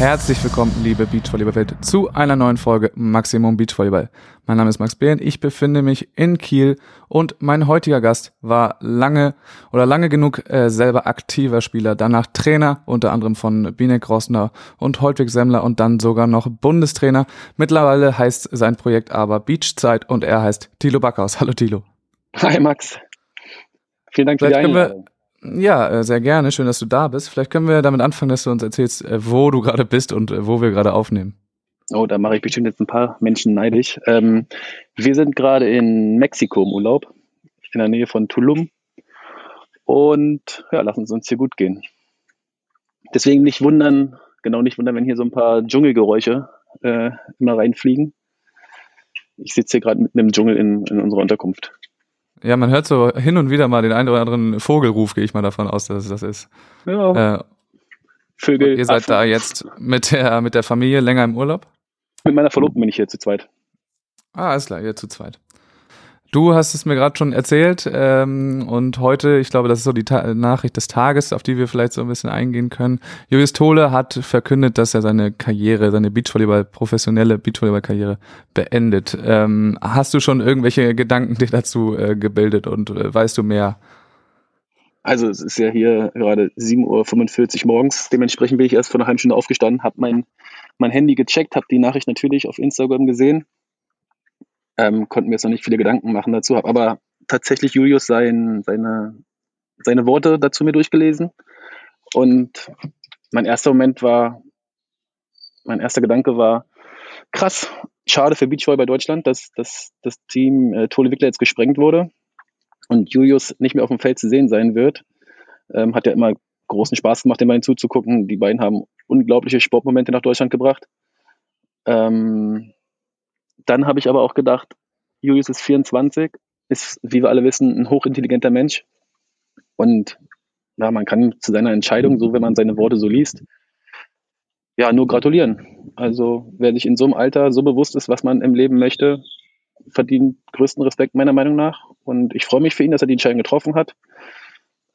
Herzlich willkommen, liebe Beachvolleyball-Welt, zu einer neuen Folge Maximum Beachvolleyball. Mein Name ist Max Behn, ich befinde mich in Kiel und mein heutiger Gast war lange oder lange genug äh, selber aktiver Spieler, danach Trainer, unter anderem von Binek Rossner und Holtwig Semmler und dann sogar noch Bundestrainer. Mittlerweile heißt sein Projekt aber Beachzeit und er heißt Thilo Backhaus. Hallo Thilo. Hi Max. Vielen Dank für Vielleicht die Einladung. Ja, äh, sehr gerne. Schön, dass du da bist. Vielleicht können wir damit anfangen, dass du uns erzählst, äh, wo du gerade bist und äh, wo wir gerade aufnehmen. Oh, da mache ich bestimmt jetzt ein paar Menschen neidisch. Ähm, wir sind gerade in Mexiko im Urlaub, in der Nähe von Tulum. Und ja, lassen es uns hier gut gehen. Deswegen nicht wundern, genau nicht wundern, wenn hier so ein paar Dschungelgeräusche äh, immer reinfliegen. Ich sitze hier gerade mitten im Dschungel in, in unserer Unterkunft. Ja, man hört so hin und wieder mal den einen oder anderen Vogelruf, gehe ich mal davon aus, dass es das ist. Ja, Äh, Vögel. ihr seid Affen. da jetzt mit der, mit der Familie länger im Urlaub? Mit meiner Verlobten bin ich hier zu zweit. Ah, alles klar, ihr zu zweit. Du hast es mir gerade schon erzählt ähm, und heute, ich glaube, das ist so die Ta Nachricht des Tages, auf die wir vielleicht so ein bisschen eingehen können. Julius Tole hat verkündet, dass er seine Karriere, seine Beachvolleyball, professionelle Beachvolleyball-Karriere beendet. Ähm, hast du schon irgendwelche Gedanken dir dazu äh, gebildet und äh, weißt du mehr? Also es ist ja hier gerade 7.45 Uhr morgens. Dementsprechend bin ich erst vor einer halben Stunde aufgestanden, habe mein, mein Handy gecheckt, habe die Nachricht natürlich auf Instagram gesehen. Ähm, konnten mir jetzt noch nicht viele Gedanken machen dazu, habe aber tatsächlich Julius sein, seine, seine Worte dazu mir durchgelesen. Und mein erster Moment war, mein erster Gedanke war, krass, schade für Beachvolleyball Deutschland, dass, dass das Team äh, Tole Wickler jetzt gesprengt wurde und Julius nicht mehr auf dem Feld zu sehen sein wird. Ähm, hat ja immer großen Spaß gemacht, den beiden zuzugucken. Die beiden haben unglaubliche Sportmomente nach Deutschland gebracht. Ähm, dann habe ich aber auch gedacht, Julius ist 24, ist, wie wir alle wissen, ein hochintelligenter Mensch. Und ja, man kann zu seiner Entscheidung, so wenn man seine Worte so liest, ja, nur gratulieren. Also wer sich in so einem Alter so bewusst ist, was man im Leben möchte, verdient größten Respekt meiner Meinung nach. Und ich freue mich für ihn, dass er die Entscheidung getroffen hat.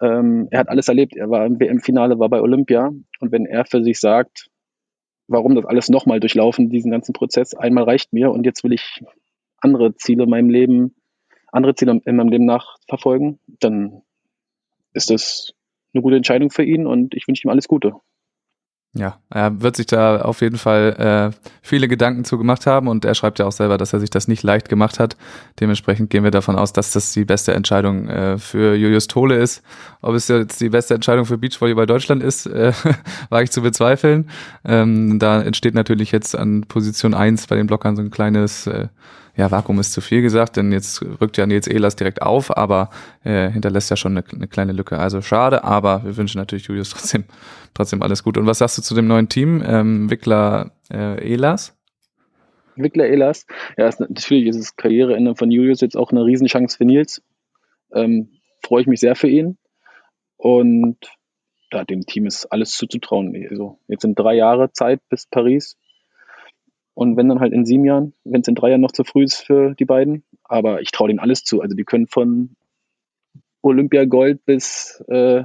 Ähm, er hat alles erlebt. Er war im WM-Finale, war bei Olympia. Und wenn er für sich sagt, warum das alles nochmal durchlaufen, diesen ganzen Prozess, einmal reicht mir und jetzt will ich andere Ziele in meinem Leben, andere Ziele in meinem Leben nachverfolgen, dann ist das eine gute Entscheidung für ihn und ich wünsche ihm alles Gute. Ja, er wird sich da auf jeden Fall äh, viele Gedanken zu gemacht haben und er schreibt ja auch selber, dass er sich das nicht leicht gemacht hat. Dementsprechend gehen wir davon aus, dass das die beste Entscheidung äh, für Julius Tole ist. Ob es jetzt die beste Entscheidung für Beachvolleyball Deutschland ist, äh, wage ich zu bezweifeln. Ähm, da entsteht natürlich jetzt an Position 1 bei den Blockern so ein kleines äh, ja, Vakuum ist zu viel gesagt, denn jetzt rückt ja Nils Ehlers direkt auf, aber äh, hinterlässt ja schon eine, eine kleine Lücke. Also schade, aber wir wünschen natürlich Julius trotzdem, trotzdem alles gut. Und was sagst du zu dem neuen Team? Ähm, Wickler äh, Ehlers? Wickler Elas, ja, ist, natürlich ist das Karriereende von Julius jetzt auch eine Riesenchance für Nils. Ähm, Freue ich mich sehr für ihn. Und ja, dem Team ist alles zuzutrauen. Also, jetzt sind drei Jahre Zeit bis Paris. Und wenn dann halt in sieben Jahren, wenn es in drei Jahren noch zu früh ist für die beiden. Aber ich traue denen alles zu. Also die können von Olympia Gold bis, äh,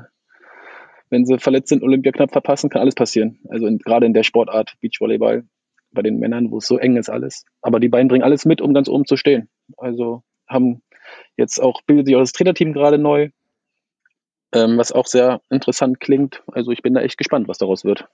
wenn sie verletzt sind, Olympia knapp verpassen, kann alles passieren. Also gerade in der Sportart Beachvolleyball bei den Männern, wo es so eng ist alles. Aber die beiden bringen alles mit, um ganz oben zu stehen. Also haben jetzt auch, bildet sich auch das Trainerteam gerade neu, ähm, was auch sehr interessant klingt. Also ich bin da echt gespannt, was daraus wird.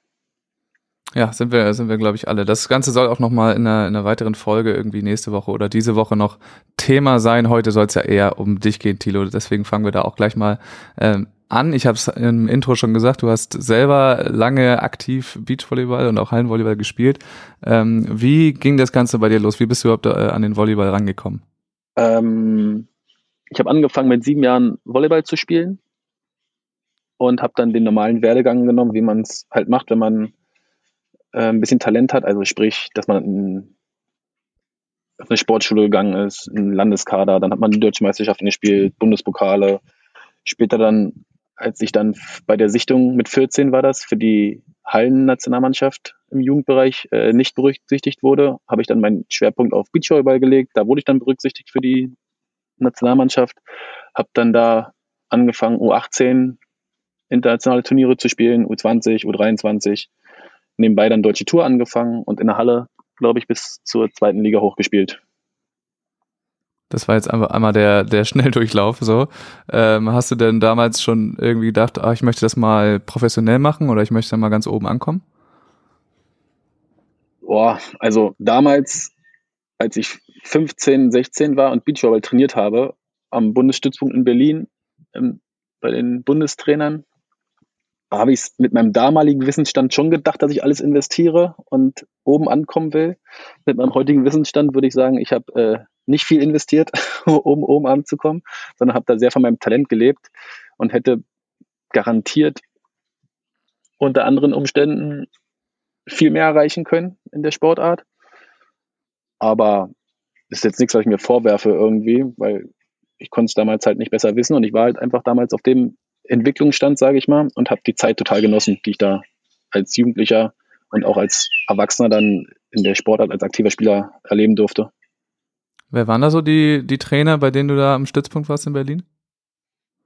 Ja, sind wir, sind wir, glaube ich, alle. Das Ganze soll auch nochmal in einer, in einer weiteren Folge irgendwie nächste Woche oder diese Woche noch Thema sein. Heute soll es ja eher um dich gehen, Thilo. Deswegen fangen wir da auch gleich mal ähm, an. Ich habe es im Intro schon gesagt, du hast selber lange aktiv Beachvolleyball und auch Hallenvolleyball gespielt. Ähm, wie ging das Ganze bei dir los? Wie bist du überhaupt äh, an den Volleyball rangekommen? Ähm, ich habe angefangen mit sieben Jahren Volleyball zu spielen und habe dann den normalen Werdegang genommen, wie man es halt macht, wenn man ein bisschen Talent hat. Also sprich, dass man in, auf eine Sportschule gegangen ist, in Landeskader, dann hat man die Deutsche Meisterschaften gespielt, Bundespokale, später dann als ich dann bei der Sichtung mit 14 war das für die Hallennationalmannschaft im Jugendbereich äh, nicht berücksichtigt wurde, habe ich dann meinen Schwerpunkt auf Beachvolleyball gelegt. Da wurde ich dann berücksichtigt für die Nationalmannschaft, habe dann da angefangen U18 internationale Turniere zu spielen, U20, U23, nebenbei dann deutsche Tour angefangen und in der Halle, glaube ich, bis zur zweiten Liga hochgespielt. Das war jetzt einfach einmal der, der Schnelldurchlauf so. Ähm, hast du denn damals schon irgendwie gedacht, ach, ich möchte das mal professionell machen oder ich möchte da mal ganz oben ankommen? Boah, also damals, als ich 15, 16 war und Beachvolleyball trainiert habe, am Bundesstützpunkt in Berlin, ähm, bei den Bundestrainern, habe ich es mit meinem damaligen Wissensstand schon gedacht, dass ich alles investiere und oben ankommen will. Mit meinem heutigen Wissensstand würde ich sagen, ich habe äh, nicht viel investiert, um oben anzukommen, sondern habe da sehr von meinem Talent gelebt und hätte garantiert unter anderen Umständen viel mehr erreichen können in der Sportart. Aber ist jetzt nichts, was ich mir vorwerfe irgendwie, weil ich konnte es damals halt nicht besser wissen und ich war halt einfach damals auf dem Entwicklungsstand, sage ich mal, und habe die Zeit total genossen, die ich da als Jugendlicher und auch als Erwachsener dann in der Sportart als aktiver Spieler erleben durfte. Wer waren da so die, die Trainer, bei denen du da am Stützpunkt warst in Berlin?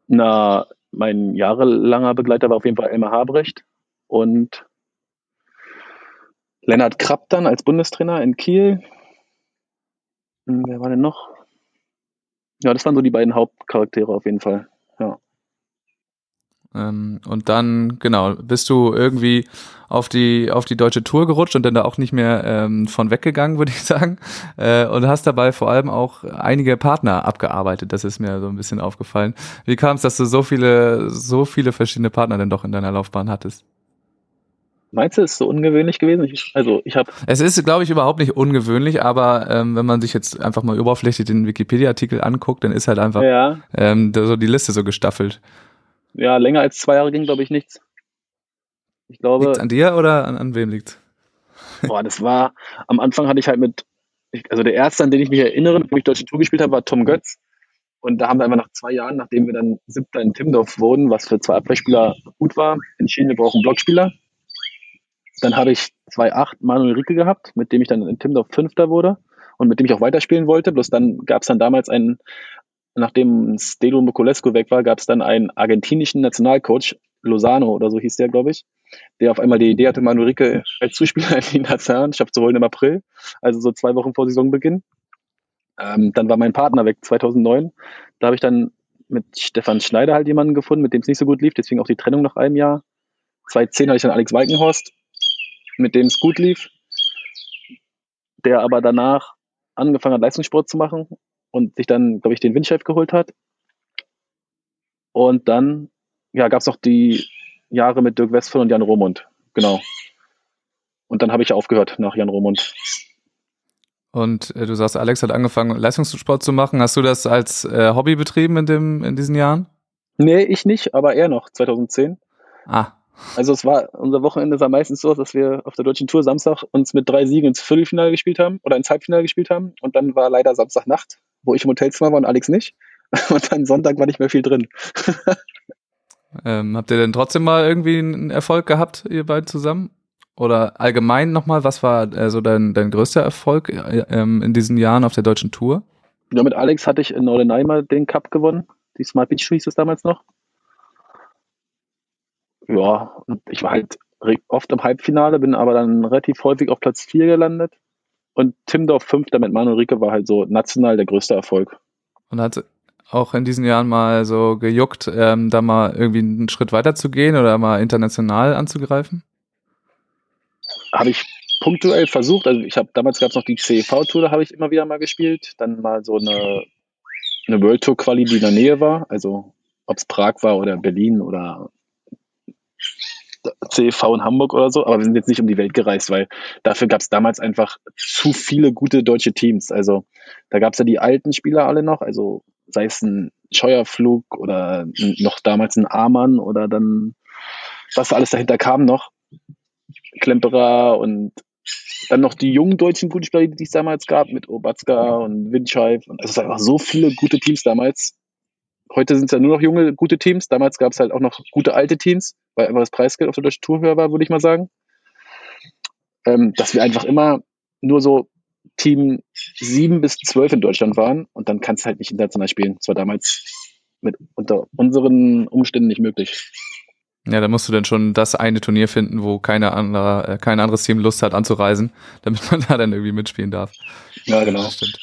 Na, mein jahrelanger Begleiter war auf jeden Fall Elmar Habrecht und Lennart Krapp dann als Bundestrainer in Kiel. Hm, wer war denn noch? Ja, das waren so die beiden Hauptcharaktere auf jeden Fall. Ja. Ähm, und dann, genau, bist du irgendwie auf die, auf die deutsche Tour gerutscht und dann da auch nicht mehr ähm, von weggegangen, würde ich sagen. Äh, und hast dabei vor allem auch einige Partner abgearbeitet. Das ist mir so ein bisschen aufgefallen. Wie kam es, dass du so viele, so viele verschiedene Partner denn doch in deiner Laufbahn hattest? Meinst du, es ist so ungewöhnlich gewesen? Ich, also ich habe. Es ist, glaube ich, überhaupt nicht ungewöhnlich, aber ähm, wenn man sich jetzt einfach mal oberflächlich den Wikipedia-Artikel anguckt, dann ist halt einfach ja. ähm, so die Liste so gestaffelt. Ja, länger als zwei Jahre ging, glaube ich, nichts. Ich glaube. Liegt's an dir oder an, an wem liegt? Boah, das war, am Anfang hatte ich halt mit, also der erste, an den ich mich erinnere, mit dem ich Deutsche Tour gespielt habe, war Tom Götz. Und da haben wir einfach nach zwei Jahren, nachdem wir dann siebter in Timdorf wurden, was für zwei Abwehrspieler gut war, entschieden, wir brauchen Blockspieler. Dann habe ich 2-8 Manuel Ricke gehabt, mit dem ich dann in Timdorf Fünfter wurde und mit dem ich auch weiterspielen wollte. Bloß dann gab es dann damals einen, nachdem Stelo Mokolescu weg war, gab es dann einen argentinischen Nationalcoach, Lozano oder so hieß der, glaube ich, der auf einmal die Idee hatte, Manuel Ricke als Zuspieler in die Nationalmannschaft zu holen im April, also so zwei Wochen vor Saisonbeginn. Ähm, dann war mein Partner weg 2009. Da habe ich dann mit Stefan Schneider halt jemanden gefunden, mit dem es nicht so gut lief, deswegen auch die Trennung nach einem Jahr. 2010 hatte ich dann Alex Walkenhorst, mit dem es gut lief, der aber danach angefangen hat, Leistungssport zu machen und sich dann, glaube ich, den Windchef geholt hat. Und dann ja, gab es noch die Jahre mit Dirk Westphal und Jan Romund. Genau. Und dann habe ich aufgehört nach Jan Romund. Und äh, du sagst, Alex hat angefangen, Leistungssport zu machen. Hast du das als äh, Hobby betrieben in, dem, in diesen Jahren? Nee, ich nicht, aber er noch, 2010. Ah. Also es war, unser Wochenende sah meistens so aus, dass wir auf der deutschen Tour Samstag uns mit drei Siegen ins Viertelfinale gespielt haben oder ins Halbfinale gespielt haben. Und dann war leider Samstagnacht, wo ich im Hotelzimmer war und Alex nicht. Und dann Sonntag war nicht mehr viel drin. ähm, habt ihr denn trotzdem mal irgendwie einen Erfolg gehabt, ihr beiden zusammen? Oder allgemein nochmal, was war so dein, dein größter Erfolg äh, ähm, in diesen Jahren auf der deutschen Tour? Ja, mit Alex hatte ich in Norderney mal den Cup gewonnen. Die Smart Beach hieß es damals noch. Ja, und ich war halt oft im Halbfinale, bin aber dann relativ häufig auf Platz 4 gelandet. Und Timdorf Fünfter mit Manuel Rieke war halt so national der größte Erfolg. Und hat auch in diesen Jahren mal so gejuckt, ähm, da mal irgendwie einen Schritt weiter zu gehen oder mal international anzugreifen? Habe ich punktuell versucht. Also ich habe damals gab es noch die CEV-Tour, da habe ich immer wieder mal gespielt. Dann mal so eine, eine World Tour Quali, die in der Nähe war. Also ob es Prag war oder Berlin oder CEV in Hamburg oder so, aber wir sind jetzt nicht um die Welt gereist, weil dafür gab es damals einfach zu viele gute deutsche Teams. Also da gab es ja die alten Spieler alle noch, also sei es ein Scheuerflug oder noch damals ein Amann oder dann, was alles dahinter kam noch, Klemperer und dann noch die jungen deutschen guten Spieler, die es damals gab, mit Obatzka und Windscheif. Und es ist einfach so viele gute Teams damals, heute sind es ja nur noch junge, gute Teams. Damals gab es halt auch noch gute alte Teams, weil einfach das Preisgeld auf der deutschen Tour höher war, würde ich mal sagen. Ähm, dass wir einfach immer nur so Team 7 bis 12 in Deutschland waren und dann kannst du halt nicht international spielen. Das war damals mit unter unseren Umständen nicht möglich. Ja, da musst du dann schon das eine Turnier finden, wo keine andere, äh, kein anderes Team Lust hat anzureisen, damit man da dann irgendwie mitspielen darf. Ja, genau. Das stimmt.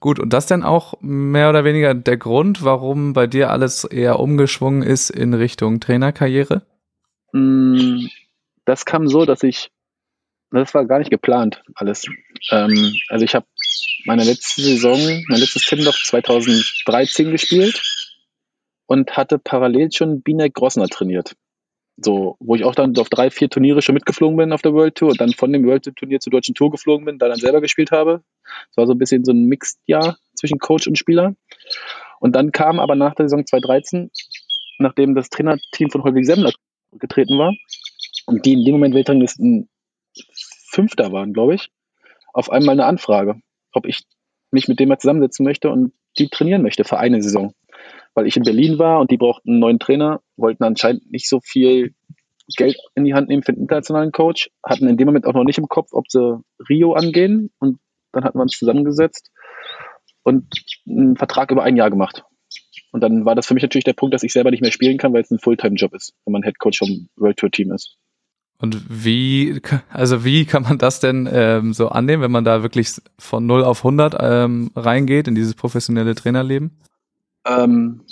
Gut, und das denn auch mehr oder weniger der Grund, warum bei dir alles eher umgeschwungen ist in Richtung Trainerkarriere? Mm, Das kam so, dass ich, das war gar nicht geplant alles. Ähm, also ich habe meine letzte Saison, mein letztes Timmendorf 2013 gespielt und hatte parallel schon Binek Grossner trainiert. So, wo ich auch dann auf drei, vier Turniere schon mitgeflogen bin auf der World Tour und dann von dem World Tour Turnier zur deutschen Tour geflogen bin, da dann selber gespielt habe. Es war so ein bisschen so ein Mixed-Jahr zwischen Coach und Spieler. Und dann kam aber nach der Saison 2013, nachdem das Trainerteam von Holwig Semmler getreten war und die in dem Moment Weltranglisten Fünfter waren, glaube ich, auf einmal eine Anfrage, ob ich mich mit dem mal zusammensetzen möchte und die trainieren möchte für eine Saison. Weil ich in Berlin war und die brauchten einen neuen Trainer, wollten anscheinend nicht so viel Geld in die Hand nehmen für den internationalen Coach, hatten in dem Moment auch noch nicht im Kopf, ob sie Rio angehen und dann hatten wir uns zusammengesetzt und einen Vertrag über ein Jahr gemacht. Und dann war das für mich natürlich der Punkt, dass ich selber nicht mehr spielen kann, weil es ein Fulltime-Job ist, wenn man Head Coach vom World Tour Team ist. Und wie, also wie kann man das denn ähm, so annehmen, wenn man da wirklich von 0 auf 100 ähm, reingeht in dieses professionelle Trainerleben? Ähm,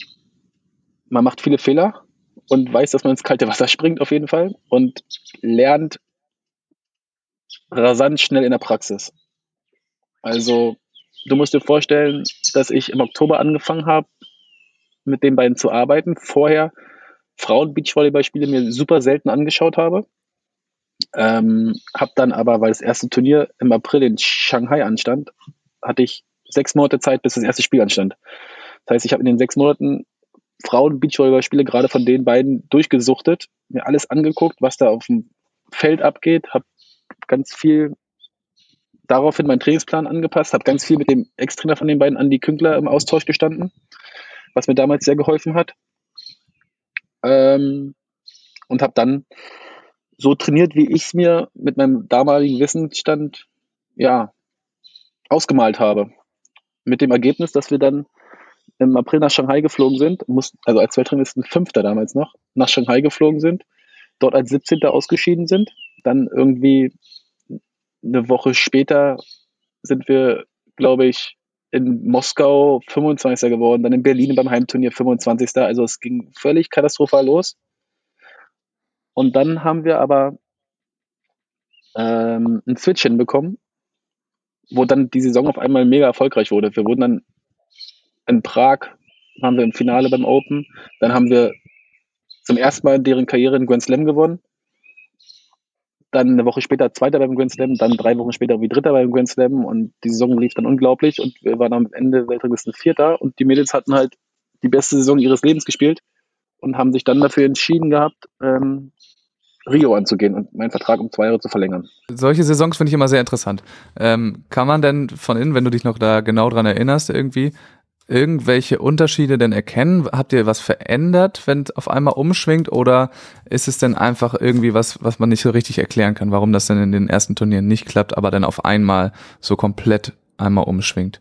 man macht viele Fehler und weiß, dass man ins kalte Wasser springt auf jeden Fall und lernt rasant schnell in der Praxis. Also du musst dir vorstellen, dass ich im Oktober angefangen habe, mit den beiden zu arbeiten. Vorher Frauen-Beachvolleyballspiele mir super selten angeschaut habe. Ähm, habe dann aber, weil das erste Turnier im April in Shanghai anstand, hatte ich sechs Monate Zeit, bis das erste Spiel anstand. Das heißt, ich habe in den sechs Monaten Frauen-Beachvolleyballspiele gerade von den beiden durchgesuchtet, mir alles angeguckt, was da auf dem Feld abgeht, habe ganz viel daraufhin meinen Trainingsplan angepasst, habe ganz viel mit dem Ex-Trainer von den beiden, Andy Künkler, im Austausch gestanden, was mir damals sehr geholfen hat. Ähm, und habe dann so trainiert, wie ich es mir mit meinem damaligen Wissensstand ja, ausgemalt habe. Mit dem Ergebnis, dass wir dann im April nach Shanghai geflogen sind, mussten, also als Weltranglisten Fünfter damals noch, nach Shanghai geflogen sind, dort als 17. ausgeschieden sind. Dann irgendwie eine Woche später sind wir, glaube ich, in Moskau 25. geworden, dann in Berlin beim Heimturnier 25. Also es ging völlig katastrophal los. Und dann haben wir aber ähm, einen Switch hinbekommen, wo dann die Saison auf einmal mega erfolgreich wurde. Wir wurden dann in Prag, haben wir im Finale beim Open, dann haben wir zum ersten Mal in deren Karriere einen Grand Slam gewonnen. Dann eine Woche später Zweiter beim Grand Slam, dann drei Wochen später wie Dritter beim Grand Slam und die Saison lief dann unglaublich und wir waren am Ende Weltranglisten Vierter und die Mädels hatten halt die beste Saison ihres Lebens gespielt und haben sich dann dafür entschieden gehabt, ähm, Rio anzugehen und meinen Vertrag um zwei Jahre zu verlängern. Solche Saisons finde ich immer sehr interessant. Ähm, kann man denn von innen, wenn du dich noch da genau dran erinnerst, irgendwie irgendwelche Unterschiede denn erkennen? Habt ihr was verändert, wenn es auf einmal umschwingt oder ist es denn einfach irgendwie was, was man nicht so richtig erklären kann, warum das denn in den ersten Turnieren nicht klappt, aber dann auf einmal so komplett einmal umschwingt?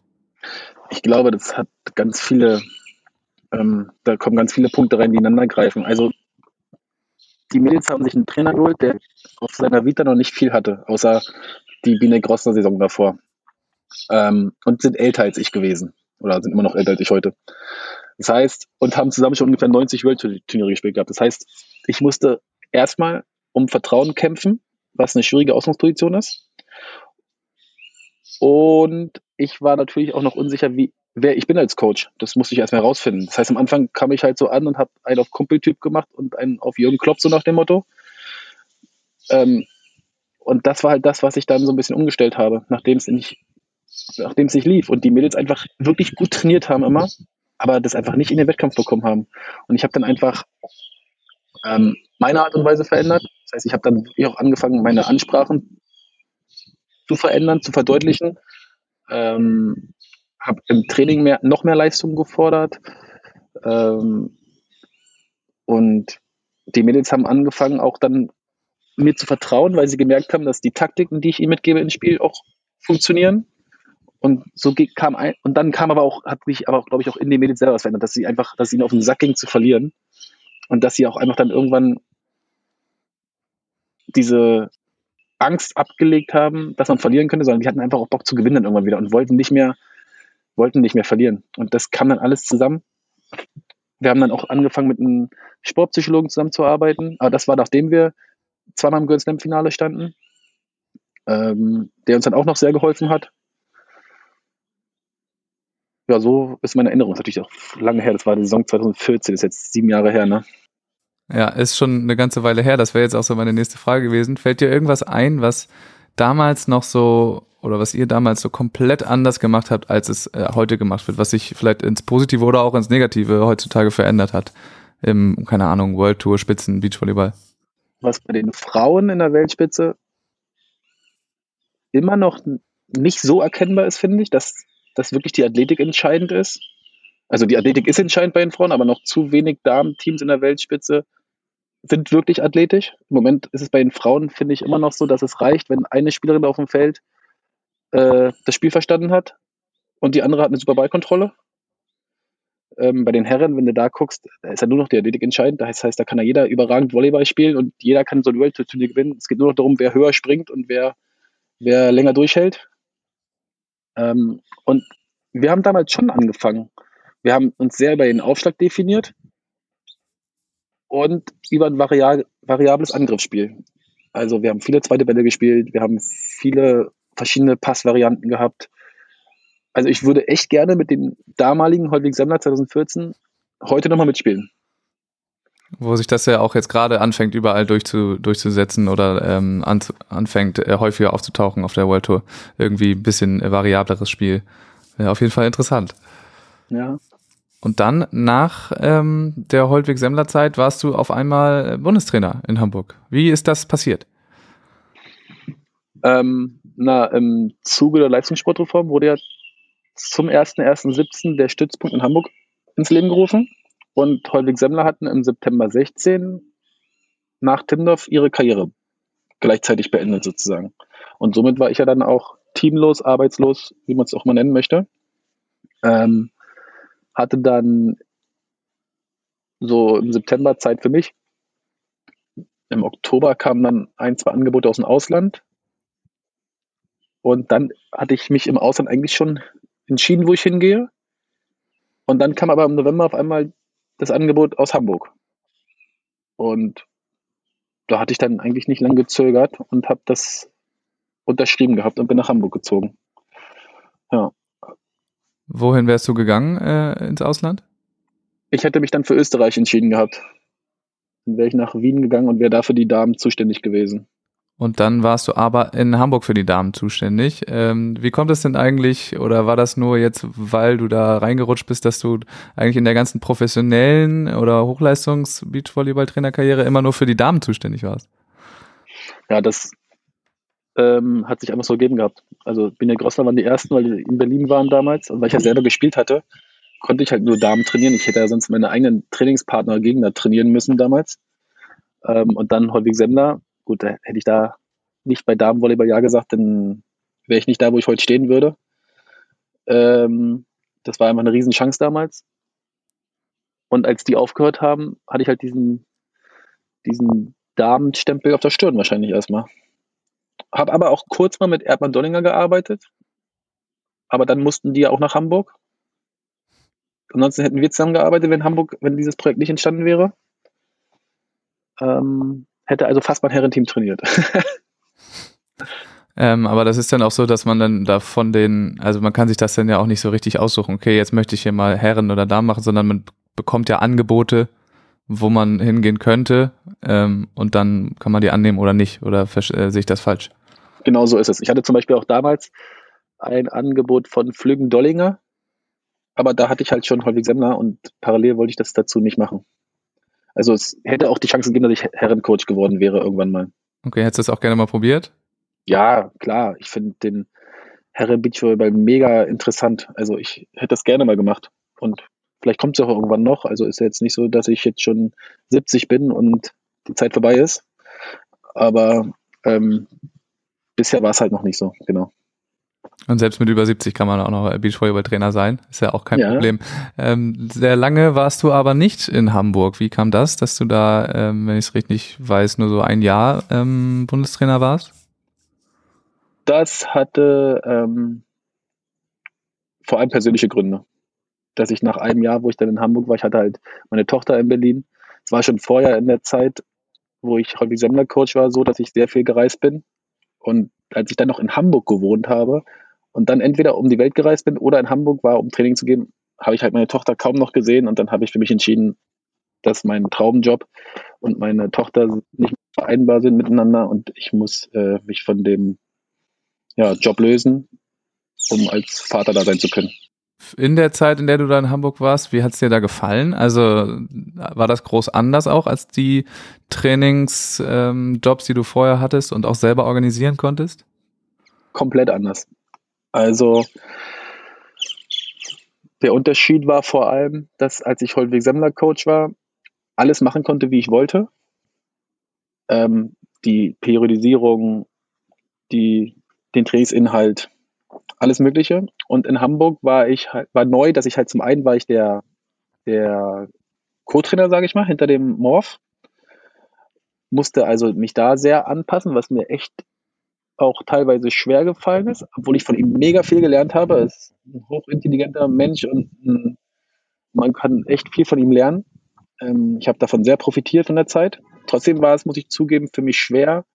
Ich glaube, das hat ganz viele, ähm, da kommen ganz viele Punkte rein, die ineinander greifen. Also die Mädels haben sich einen Trainer geholt, der auf seiner Vita noch nicht viel hatte, außer die Biene Grossner Saison davor. Ähm, und sind älter als ich gewesen. Oder sind immer noch älter als ich heute. Das heißt, und haben zusammen schon ungefähr 90 Weltturniere gespielt gehabt. Das heißt, ich musste erstmal um Vertrauen kämpfen, was eine schwierige Ausgangsposition ist. Und ich war natürlich auch noch unsicher, wie, wer ich bin als Coach. Das musste ich erstmal herausfinden. Das heißt, am Anfang kam ich halt so an und habe einen auf Kumpeltyp gemacht und einen auf Jürgen Klopp, so nach dem Motto. Ähm, und das war halt das, was ich dann so ein bisschen umgestellt habe, nachdem es nicht, nachdem es nicht lief und die Mädels einfach wirklich gut trainiert haben immer, aber das einfach nicht in den Wettkampf bekommen haben. Und ich habe dann einfach ähm, meine Art und Weise verändert. Das heißt, ich habe dann wirklich auch angefangen, meine Ansprachen zu verändern, zu verdeutlichen. Ähm, habe im Training mehr, noch mehr Leistung gefordert, Ähm, und die Mädels haben angefangen, auch dann mir zu vertrauen, weil sie gemerkt haben, dass die Taktiken, die ich ihnen mitgebe ins Spiel, auch funktionieren. Und so kam ein, und dann kam aber auch, hat sich aber, glaube ich, auch in den Mädels selber was verändert, dass sie einfach, dass ihnen auf den Sack ging zu verlieren. Und dass sie auch einfach dann irgendwann diese Angst abgelegt haben, dass man verlieren könnte, sondern die hatten einfach auch Bock zu gewinnen irgendwann wieder und wollten nicht mehr, wollten nicht mehr verlieren. Und das kam dann alles zusammen. Wir haben dann auch angefangen, mit einem Sportpsychologen zusammenzuarbeiten. Aber das war, nachdem wir zweimal im Grand Slam Finale standen, ähm, der uns dann auch noch sehr geholfen hat. Ja, so ist meine Erinnerung. Das ist natürlich auch lange her. Das war die Saison 2014, das ist jetzt sieben Jahre her, ne? Ja, ist schon eine ganze Weile her. Das wäre jetzt auch so meine nächste Frage gewesen. Fällt dir irgendwas ein, was damals noch so oder was ihr damals so komplett anders gemacht habt, als es äh, heute gemacht wird, was sich vielleicht ins Positive oder auch ins Negative heutzutage verändert hat? Im, keine Ahnung, World Tour, Spitzen, Beachvolleyball. Was bei den Frauen in der Weltspitze immer noch nicht so erkennbar ist, finde ich, dass, dass wirklich die Athletik entscheidend ist. Also die Athletik ist entscheidend bei den Frauen, aber noch zu wenig Damen-Teams in der Weltspitze sind wirklich athletisch. Im Moment ist es bei den Frauen, finde ich, immer noch so, dass es reicht, wenn eine Spielerin auf dem Feld äh, das Spiel verstanden hat und die andere hat eine super Ballkontrolle. Ähm, bei den Herren, wenn du da guckst, ist ja nur noch die Athletik entscheidend. Das heißt, da kann ja jeder überragend Volleyball spielen und jeder kann so ein World-Turnier gewinnen. Es geht nur noch darum, wer höher springt und wer, wer länger durchhält. Ähm, und wir haben damals schon angefangen. Wir haben uns sehr über den Aufschlag definiert und über ein variables Angriffsspiel. Also wir haben viele zweite Bälle gespielt, wir haben viele verschiedene Passvarianten gehabt. Also ich würde echt gerne mit dem damaligen Holwig Semmler 2014 heute nochmal mitspielen. Wo sich das ja auch jetzt gerade anfängt, überall durchzu, durchzusetzen oder ähm, an, anfängt, äh, häufiger aufzutauchen auf der World Tour. Irgendwie ein bisschen äh, variableres Spiel. Ja, auf jeden Fall interessant. Ja. Und dann nach ähm, der Holtwig-Semmler-Zeit warst du auf einmal äh, Bundestrainer in Hamburg. Wie ist das passiert? Ähm, na, im Zuge der Leistungssportreform wurde ja zum 1.1.17 der Stützpunkt in Hamburg ins Leben gerufen. Und Holtwig Semmler hatten im September 16 nach Timdorf ihre Karriere gleichzeitig beendet sozusagen. Und somit war ich ja dann auch teamlos, arbeitslos, wie man es auch mal nennen möchte. Ähm, hatte dann so im September Zeit für mich. Im Oktober kamen dann ein, zwei Angebote aus dem Ausland. Und dann hatte ich mich im Ausland eigentlich schon entschieden, wo ich hingehe. Und dann kam aber im November auf einmal das Angebot aus Hamburg. Und da hatte ich dann eigentlich nicht lange gezögert und habe das unterschrieben gehabt und bin nach Hamburg gezogen. Ja. Wohin wärst du gegangen äh, ins Ausland? Ich hätte mich dann für Österreich entschieden gehabt. Dann wäre ich nach Wien gegangen und wäre da für die Damen zuständig gewesen. Und dann warst du aber in Hamburg für die Damen zuständig. Ähm, wie kommt es denn eigentlich, oder war das nur jetzt, weil du da reingerutscht bist, dass du eigentlich in der ganzen professionellen oder Hochleistungs-Beachvolleyball-Trainerkarriere immer nur für die Damen zuständig warst? Ja, das ähm, hat sich einfach so gegeben gehabt. Also Binia Grossler waren die ersten, weil die in Berlin waren damals und weil ich ja selber gespielt hatte, konnte ich halt nur Damen trainieren. Ich hätte ja sonst meine eigenen Trainingspartner Gegner trainieren müssen damals. Ähm, und dann Holwig Semmler, gut, hätte ich da nicht bei Damenvolleyball ja gesagt, dann wäre ich nicht da, wo ich heute stehen würde. Ähm, das war einfach eine Riesenchance damals. Und als die aufgehört haben, hatte ich halt diesen, diesen Damenstempel auf der Stirn wahrscheinlich erstmal. Habe aber auch kurz mal mit Erdmann Dollinger gearbeitet. Aber dann mussten die ja auch nach Hamburg. Ansonsten hätten wir zusammengearbeitet, wenn Hamburg, wenn dieses Projekt nicht entstanden wäre. Ähm, hätte also fast mein Herrenteam trainiert. ähm, aber das ist dann auch so, dass man dann da von den, also man kann sich das dann ja auch nicht so richtig aussuchen, okay, jetzt möchte ich hier mal Herren oder Damen machen, sondern man bekommt ja Angebote, wo man hingehen könnte ähm, und dann kann man die annehmen oder nicht oder äh, sehe ich das falsch? Genau so ist es. Ich hatte zum Beispiel auch damals ein Angebot von Flügen Dollinger, aber da hatte ich halt schon häufig Semmler und parallel wollte ich das dazu nicht machen. Also es hätte auch die Chance gegeben, dass ich Herrencoach geworden wäre irgendwann mal. Okay, hättest du das auch gerne mal probiert? Ja, klar. Ich finde den Herren Beachvolleyball mega interessant. Also ich hätte das gerne mal gemacht. Und Vielleicht kommt es auch irgendwann noch. Also ist jetzt nicht so, dass ich jetzt schon 70 bin und die Zeit vorbei ist. Aber ähm, bisher war es halt noch nicht so, genau. Und selbst mit über 70 kann man auch noch Beachvolleyball-Trainer sein. Ist ja auch kein Ja. Problem. Ähm, sehr lange warst du aber nicht in Hamburg. Wie kam das, dass du da, ähm, wenn ich es richtig weiß, nur so ein Jahr ähm, Bundestrainer warst? Das hatte ähm, vor allem persönliche Gründe. Dass ich nach einem Jahr, wo ich dann in Hamburg war, ich hatte halt meine Tochter in Berlin. Es war schon vorher in der Zeit, wo ich häufig Semmler-Coach war, so, dass ich sehr viel gereist bin. Und als ich dann noch in Hamburg gewohnt habe und dann entweder um die Welt gereist bin oder in Hamburg war, um Training zu geben, habe ich halt meine Tochter kaum noch gesehen und dann habe ich für mich entschieden, dass mein Traumjob und meine Tochter nicht vereinbar sind miteinander und ich muss äh, mich von dem ja, Job lösen, um als Vater da sein zu können. In der Zeit, in der du da in Hamburg warst, wie hat's dir da gefallen? Also war das groß anders auch als die Trainingsjobs, ähm, die du vorher hattest und auch selber organisieren konntest? Komplett anders. Also der Unterschied war vor allem, dass als ich Holtwig Semmler Coach war, alles machen konnte, wie ich wollte. Ähm, die Periodisierung, die, den Trainingsinhalt, alles Mögliche. Und in Hamburg war ich war neu, dass ich halt zum einen war ich der, der Co-Trainer, sage ich mal, hinter dem Morph. Musste also mich da sehr anpassen, was mir echt auch teilweise schwer gefallen ist, obwohl ich von ihm mega viel gelernt habe. Er ist ein hochintelligenter Mensch und ein, man kann echt viel von ihm lernen. Ähm, ich habe davon sehr profitiert von der Zeit. Trotzdem war es, muss ich zugeben, für mich schwer,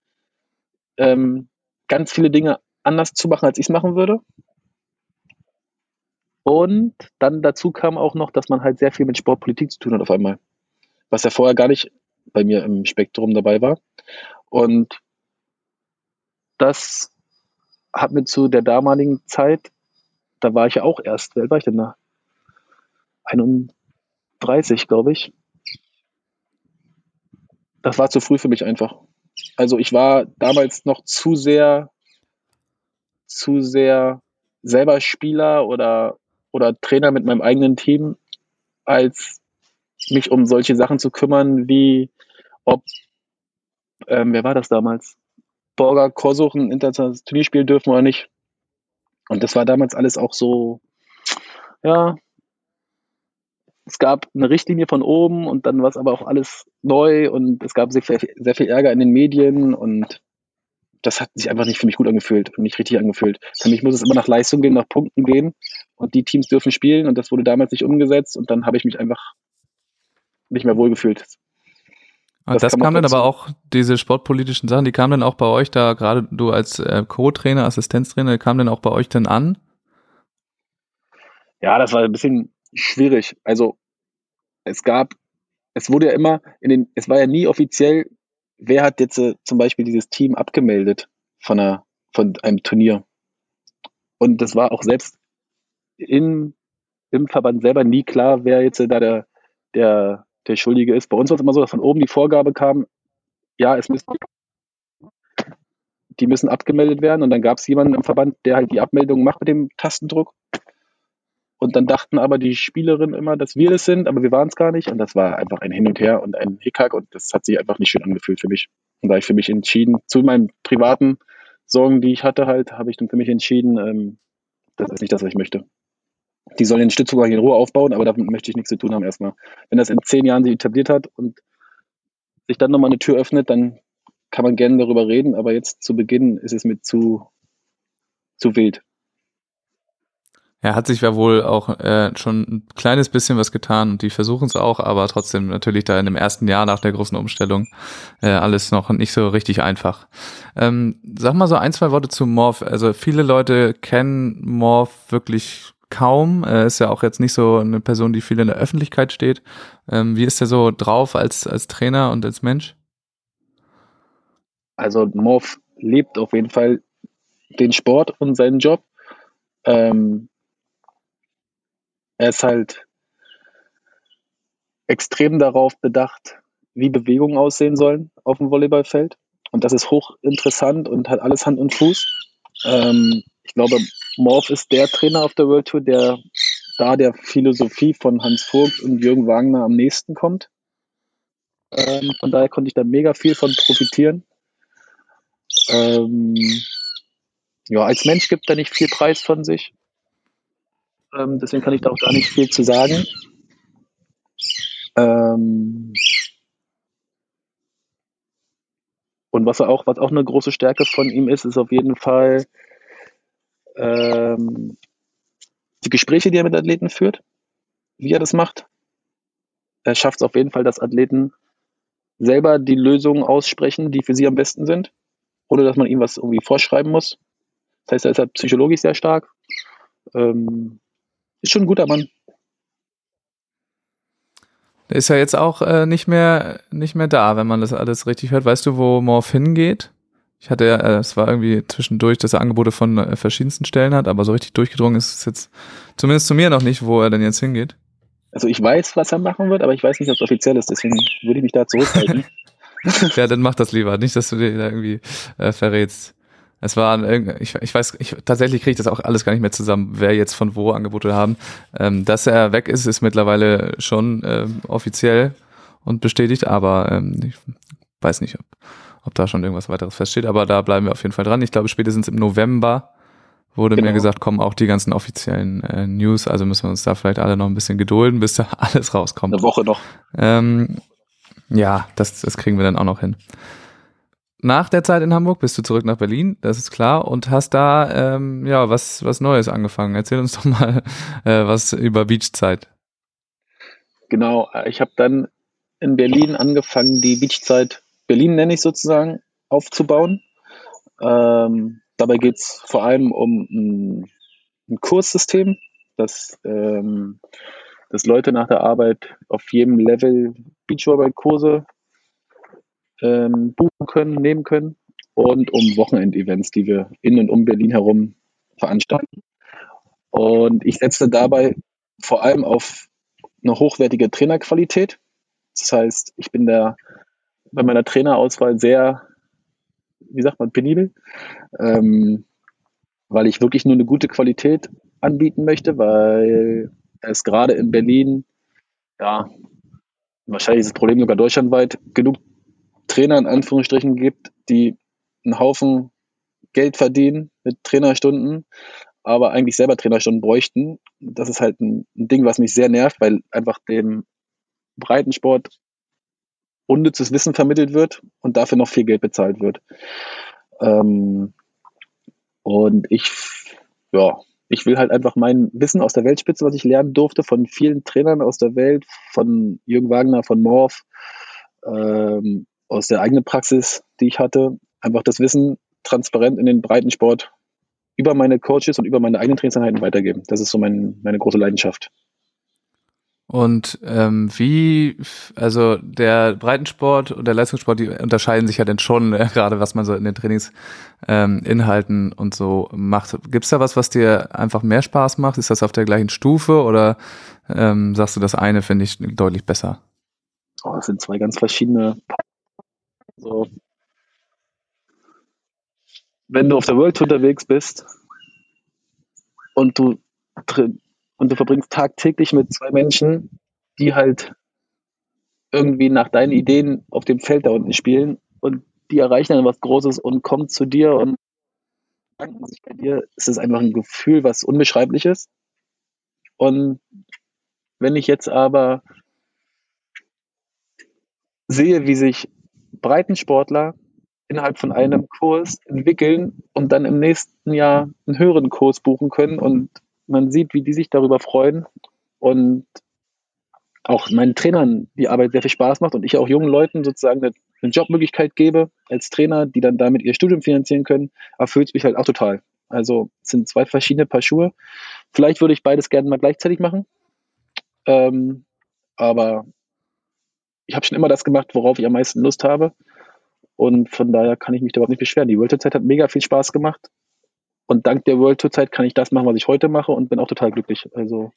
ähm, ganz viele Dinge anders zu machen, als ich es machen würde. Und dann dazu kam auch noch, dass man halt sehr viel mit Sportpolitik zu tun hat auf einmal, was ja vorher gar nicht bei mir im Spektrum dabei war. Und das hat mir zu der damaligen Zeit, da war ich ja auch erst, wer war ich denn da? 31, glaube ich. Das war zu früh für mich einfach. Also ich war damals noch zu sehr, zu sehr selber Spieler oder, oder Trainer mit meinem eigenen Team, als mich um solche Sachen zu kümmern, wie ob, ähm, wer war das damals? Borger Korsuch ein internationales Turnier spielen dürfen oder nicht. Und das war damals alles auch so, ja, es gab eine Richtlinie von oben und dann war es aber auch alles neu und es gab sehr, sehr viel Ärger in den Medien und das hat sich einfach nicht für mich gut angefühlt und nicht richtig angefühlt. Für mich muss es immer nach Leistung gehen, nach Punkten gehen und die Teams dürfen spielen und das wurde damals nicht umgesetzt und dann habe ich mich einfach nicht mehr wohlgefühlt. Das das kam dann dazu. aber auch, diese sportpolitischen Sachen, die kamen dann auch bei euch da, gerade du als äh, Co-Trainer, Assistenztrainer, die kamen dann auch bei euch dann an? Ja, das war ein bisschen schwierig. Also es gab, es wurde ja immer in den, es war ja nie offiziell, wer hat jetzt äh, zum Beispiel dieses Team abgemeldet von einer, von einem Turnier. Und das war auch selbst in, im Verband selber nie klar, wer jetzt äh, da der, der, der Schuldige ist. Bei uns war es immer so, dass von oben die Vorgabe kam, ja, es müssen, die müssen abgemeldet werden. Und dann gab es jemanden im Verband, der halt die Abmeldung macht mit dem Tastendruck. Und dann dachten aber die Spielerinnen immer, dass wir das sind, aber wir waren es gar nicht. Und das war einfach ein Hin und Her und ein Hickhack und das hat sich einfach nicht schön angefühlt für mich. Und da habe ich für mich entschieden, zu meinen privaten Sorgen, die ich hatte, halt, habe ich dann für mich entschieden, ähm, das ist nicht das, was ich möchte. Die sollen den Stützzugang in Ruhe aufbauen, aber damit möchte ich nichts zu tun haben erstmal. Wenn das in zehn Jahren sich etabliert hat und sich dann nochmal eine Tür öffnet, dann kann man gerne darüber reden, aber jetzt zu Beginn ist es mir zu, zu wild. Ja, hat sich ja wohl auch äh, schon ein kleines bisschen was getan und die versuchen es auch, aber trotzdem natürlich da in dem ersten Jahr nach der großen Umstellung äh, alles noch nicht so richtig einfach. Ähm, sag mal so ein, zwei Worte zu Morph. Also viele Leute kennen Morph wirklich kaum. Er ist ja auch jetzt nicht so eine Person, die viel in der Öffentlichkeit steht. Ähm, wie ist er so drauf als, als Trainer und als Mensch? Also Morph lebt auf jeden Fall den Sport und seinen Job. Ähm, er ist halt extrem darauf bedacht, wie Bewegungen aussehen sollen auf dem Volleyballfeld. Und das ist hochinteressant und hat alles Hand und Fuß. Ähm, ich glaube, Morph ist der Trainer auf der World Tour, der da der Philosophie von Hans Vogt und Jürgen Wagner am nächsten kommt. Ähm, von daher konnte ich da mega viel von profitieren. Ähm, ja, als Mensch gibt er nicht viel Preis von sich. Ähm, deswegen kann ich da auch gar nicht viel zu sagen. Ähm, und was auch, was auch eine große Stärke von ihm ist, ist auf jeden Fall ähm, die Gespräche, die er mit Athleten führt, wie er das macht. Er schafft es auf jeden Fall, dass Athleten selber die Lösungen aussprechen, die für sie am besten sind, ohne dass man ihm was irgendwie vorschreiben muss. Das heißt, er ist halt psychologisch sehr stark. Ähm, ist schon ein guter Mann. Der ist ja jetzt auch äh, nicht mehr nicht mehr da, wenn man das alles richtig hört. Weißt du, wo Morph hingeht? Ich hatte ja, äh, es war irgendwie zwischendurch, dass er Angebote von äh, verschiedensten Stellen hat, aber so richtig durchgedrungen ist es jetzt zumindest zu mir noch nicht, wo er denn jetzt hingeht. Also ich weiß, was er machen wird, aber ich weiß nicht, ob es offiziell ist, deswegen würde ich mich da zurückhalten. ja, dann mach das lieber, nicht, dass du dir da irgendwie äh, verrätst. Es war, ich, ich weiß, ich, tatsächlich kriege ich das auch alles gar nicht mehr zusammen, wer jetzt von wo Angebote haben. Ähm, dass er weg ist, ist mittlerweile schon ähm, offiziell und bestätigt, aber ähm, ich weiß nicht, ob, ob da schon irgendwas weiteres feststeht. Aber da bleiben wir auf jeden Fall dran. Ich glaube, spätestens im November wurde genau. mir gesagt, kommen auch die ganzen offiziellen äh, News. Also müssen wir uns da vielleicht alle noch ein bisschen gedulden, bis da alles rauskommt. Eine Woche noch. Ähm, ja, das, das kriegen wir dann auch noch hin nach der Zeit in Hamburg bist du zurück nach Berlin, das ist klar, und hast da ähm, ja was was Neues angefangen. Erzähl uns doch mal äh, was über Beachzeit. Genau, äh, ich habe dann in Berlin angefangen, die Beachzeit Berlin nenne ich sozusagen aufzubauen. Ähm, dabei geht es vor allem um ein, ein Kurssystem, das ähm, dass Leute nach der Arbeit auf jedem Level Beachvolleyball-Kurse ähm, buchen können, nehmen können und um Wochenendevents, die wir in und um Berlin herum veranstalten. Und ich setze dabei vor allem auf eine hochwertige Trainerqualität. Das heißt, ich bin da bei meiner Trainerauswahl sehr, wie sagt man, penibel, ähm, weil ich wirklich nur eine gute Qualität anbieten möchte, weil es gerade in Berlin, ja, wahrscheinlich ist das Problem sogar deutschlandweit, genug Trainer in Anführungsstrichen gibt, die einen Haufen Geld verdienen mit Trainerstunden, aber eigentlich selber Trainerstunden bräuchten. Das ist halt ein, ein Ding, was mich sehr nervt, weil einfach dem Breitensport unnützes Wissen vermittelt wird und dafür noch viel Geld bezahlt wird. Ähm, und ich, ja, ich will halt einfach mein Wissen aus der Weltspitze, was ich lernen durfte, von vielen Trainern aus der Welt, von Jürgen Wagner, von Morph, ähm, aus der eigenen Praxis, die ich hatte, einfach das Wissen transparent in den Breitensport über meine Coaches und über meine eigenen Trainingseinheiten weitergeben. Das ist so mein, meine große Leidenschaft. Und ähm, wie, also der Breitensport und der Leistungssport, die unterscheiden sich ja dann schon, äh, gerade was man so in den Trainingsinhalten ähm, und so macht. Gibt es da was, was dir einfach mehr Spaß macht? Ist das auf der gleichen Stufe oder ähm, sagst du, das eine finde ich deutlich besser? Oh, das sind zwei ganz verschiedene so. Wenn du auf der World unterwegs bist und du, und du verbringst tagtäglich mit zwei Menschen, die halt irgendwie nach deinen Ideen auf dem Feld da unten spielen und die erreichen dann was Großes und kommen zu dir und danken sich bei dir, ist es einfach ein Gefühl, was unbeschreiblich ist. Und wenn ich jetzt aber sehe, wie sich Breitensportler innerhalb von einem Kurs entwickeln und dann im nächsten Jahr einen höheren Kurs buchen können und man sieht, wie die sich darüber freuen und auch meinen Trainern die Arbeit sehr viel Spaß macht und ich auch jungen Leuten sozusagen eine, eine Jobmöglichkeit gebe als Trainer, die dann damit ihr Studium finanzieren können, erfüllt es mich halt auch total. Also es sind zwei verschiedene Paar Schuhe. Vielleicht würde ich beides gerne mal gleichzeitig machen. Ähm, aber ich habe schon immer das gemacht, worauf ich am meisten Lust habe. Und von daher kann ich mich überhaupt nicht beschweren. Die World Zeit hat mega viel Spaß gemacht. Und dank der World Tour Zeit kann ich das machen, was ich heute mache und bin auch total glücklich. Also.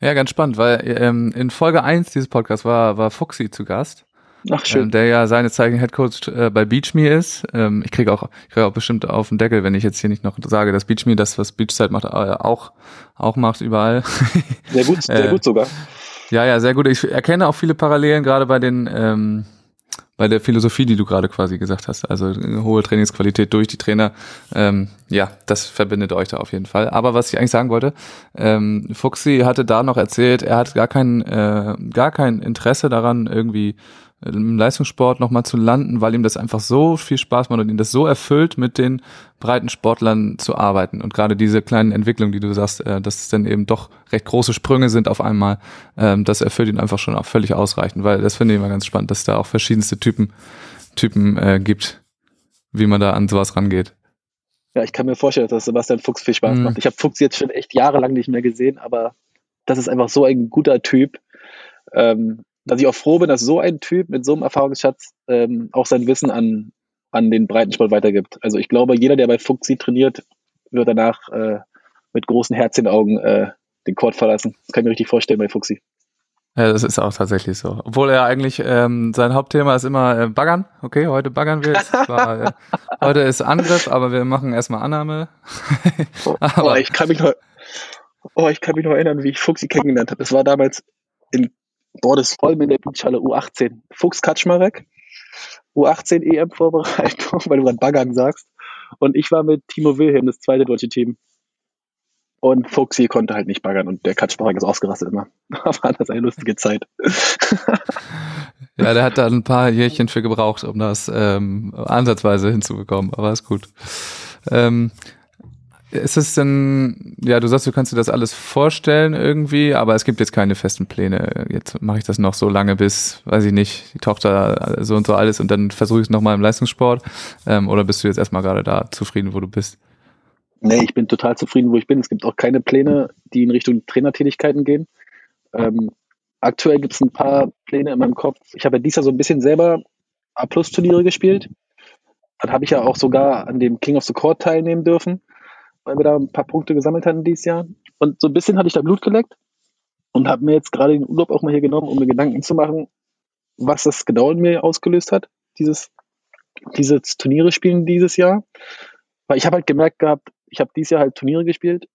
Ja, ganz spannend, weil ähm, in Folge 1 dieses Podcasts war, war Foxy zu Gast. Ach, schön. ähm, der ja seines Zeichen Headcoach äh, bei BeachMe ist. Ähm, ich kriege auch, ich krieg auch bestimmt auf den Deckel, wenn ich jetzt hier nicht noch sage, dass BeachMe das, was Beachside macht, äh, auch, auch macht überall. Sehr gut, sehr Äh, gut sogar. ja, ja, sehr gut. Ich erkenne auch viele Parallelen, gerade bei den, ähm, bei der Philosophie, die du gerade quasi gesagt hast. Also äh, hohe Trainingsqualität durch die Trainer. Ähm, ja, das verbindet euch da auf jeden Fall. Aber was ich eigentlich sagen wollte, ähm, Fuxi hatte da noch erzählt, er hat gar kein, äh, gar kein Interesse daran, irgendwie im Leistungssport nochmal zu landen, weil ihm das einfach so viel Spaß macht und ihn das so erfüllt, mit den breiten Sportlern zu arbeiten. Und gerade diese kleinen Entwicklungen, die du sagst, äh, dass es dann eben doch recht große Sprünge sind auf einmal, ähm, das erfüllt ihn einfach schon auch völlig ausreichend, weil das finde ich immer ganz spannend, dass es da auch verschiedenste Typen, Typen äh, gibt, wie man da an sowas rangeht. Ja, ich kann mir vorstellen, dass Sebastian Fuchs viel Spaß Mhm. macht. Ich habe Fuchs jetzt schon echt jahrelang nicht mehr gesehen, aber das ist einfach so ein guter Typ, ähm, dass ich auch froh bin, dass so ein Typ mit so einem Erfahrungsschatz ähm, auch sein Wissen an, an den Breitensport weitergibt. Also ich glaube, jeder, der bei Fuchsi trainiert, wird danach äh, mit großen Herzchenaugen äh, den Court verlassen. Das kann ich mir richtig vorstellen bei Fuchsi. Ja, das ist auch tatsächlich so. Obwohl er eigentlich, ähm, sein Hauptthema ist immer äh, Baggern. Okay, heute baggern wir. War, äh, heute ist Angriff, aber wir machen erstmal Annahme. Oh, Aber- oh, ich kann mich noch, oh, ich kann mich noch erinnern, wie ich Fuchsi kennengelernt habe. Das war damals in Bordesholm in der Beachhalle U18. Fuchs Kaczmarek, U18 EM-Vorbereitung, weil du gerade Baggern sagst. Und ich war mit Timo Wilhelm, das zweite deutsche Team. Und Fuchsi konnte halt nicht baggern und der Kaczmarek ist ausgerastet immer. War das eine lustige Zeit. Ja, der hat da ein paar Jährchen für gebraucht, um das ähm, ansatzweise hinzubekommen, aber ist gut. Ähm, ist es denn, ja, du sagst, du kannst dir das alles vorstellen irgendwie, aber es gibt jetzt keine festen Pläne. Jetzt mache ich das noch so lange, bis, weiß ich nicht, die Tochter so und so alles und dann versuche ich es nochmal im Leistungssport. Ähm, oder bist du jetzt erstmal gerade da zufrieden, wo du bist? Nee, ich bin total zufrieden, wo ich bin. Es gibt auch keine Pläne, die in Richtung Trainertätigkeiten gehen. Ähm, aktuell gibt es ein paar Pläne in meinem Kopf. Ich habe ja dieses Jahr so ein bisschen selber A-Plus-Turniere gespielt. Dann habe ich ja auch sogar an dem King of the Court teilnehmen dürfen, weil wir da ein paar Punkte gesammelt hatten dieses Jahr. Und so ein bisschen hatte ich da Blut geleckt und habe mir jetzt gerade den Urlaub auch mal hier genommen, um mir Gedanken zu machen, was das genau in mir ausgelöst hat, dieses, dieses Turniere spielen dieses Jahr. Weil ich habe halt gemerkt gehabt, ich habe dieses Jahr halt Turniere gespielt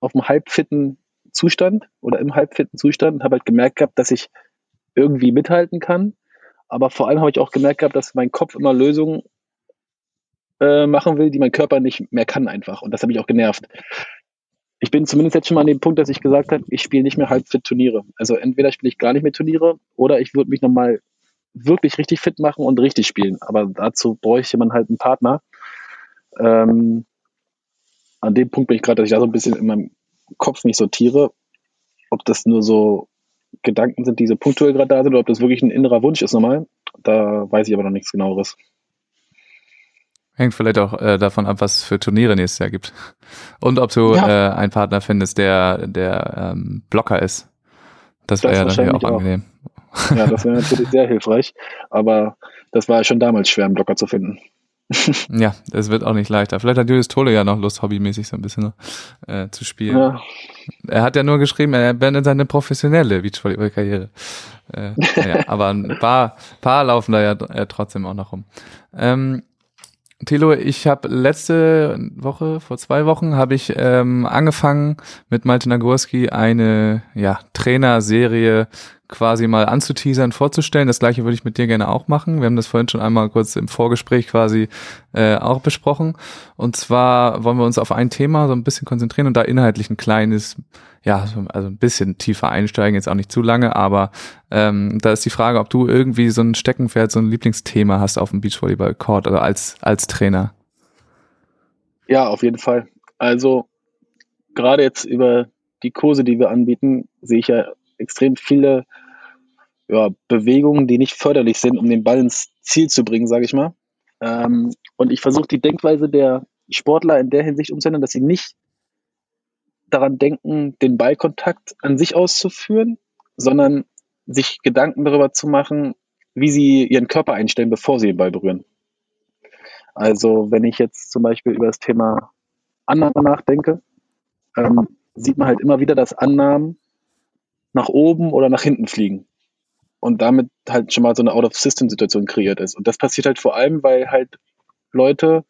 auf einem halbfitten Zustand oder im halbfitten Zustand und habe halt gemerkt gehabt, dass ich irgendwie mithalten kann. Aber vor allem habe ich auch gemerkt gehabt, dass mein Kopf immer Lösungen äh, machen will, die mein Körper nicht mehr kann einfach. Und das hat mich auch genervt. Ich bin zumindest jetzt schon mal an dem Punkt, dass ich gesagt habe, ich spiele nicht mehr halbfit Turniere. Also entweder spiele ich gar nicht mehr Turniere oder ich würde mich nochmal wirklich richtig fit machen und richtig spielen. Aber dazu bräuchte man halt einen Partner. Ähm, an dem Punkt bin ich gerade, dass ich da so ein bisschen in meinem Kopf nicht sortiere, ob das nur so Gedanken sind, die so punktuell gerade da sind, oder ob das wirklich ein innerer Wunsch ist nochmal. Da weiß ich aber noch nichts genaueres. Hängt vielleicht auch äh, davon ab, was es für Turniere nächstes Jahr gibt. Und ob du Ja. äh, einen Partner findest, der, der ähm, Blocker ist. Das wäre ja natürlich auch angenehm. Ja, das wäre natürlich sehr hilfreich. Aber das war ja schon damals schwer, einen Blocker zu finden. Ja, es wird auch nicht leichter. Vielleicht hat Julius Tole ja noch Lust, hobbymäßig so ein bisschen äh, zu spielen. Ja, Er hat ja nur geschrieben, er beendet seine professionelle Beachvolleyball-Karriere. Äh, naja, aber ein paar, paar laufen da ja äh, trotzdem auch noch rum. Ähm, Thilo, ich habe letzte Woche, vor zwei Wochen, habe ich ähm, angefangen mit Malte Nagurski eine ja, Trainerserie quasi mal anzuteasern, vorzustellen. Das gleiche würde ich mit dir gerne auch machen. Wir haben das vorhin schon einmal kurz im Vorgespräch quasi äh, auch besprochen. Und zwar wollen wir uns auf ein Thema so ein bisschen konzentrieren und da inhaltlich ein kleines, ja, so- also ein bisschen tiefer einsteigen, jetzt auch nicht zu lange, aber ähm, da ist die Frage, ob du irgendwie so ein Steckenpferd, so ein Lieblingsthema hast auf dem Beachvolleyball-Court oder als, als Trainer. ja, auf jeden Fall. Also gerade jetzt über die Kurse, die wir anbieten, sehe ich ja extrem viele ja, Bewegungen, die nicht förderlich sind, um den Ball ins Ziel zu bringen, sage ich mal. Ähm, und ich versuche die Denkweise der Sportler in der Hinsicht umzuändern, dass sie nicht daran denken, den Ballkontakt an sich auszuführen, sondern sich Gedanken darüber zu machen, wie sie ihren Körper einstellen, bevor sie den Ball berühren. Also wenn ich jetzt zum Beispiel über das Thema Annahme nachdenke, ähm, sieht man halt immer wieder, dass Annahmen nach oben oder nach hinten fliegen. und damit halt schon mal so eine Out-of-System-Situation kreiert ist. Und das passiert halt vor allem, weil halt Leute,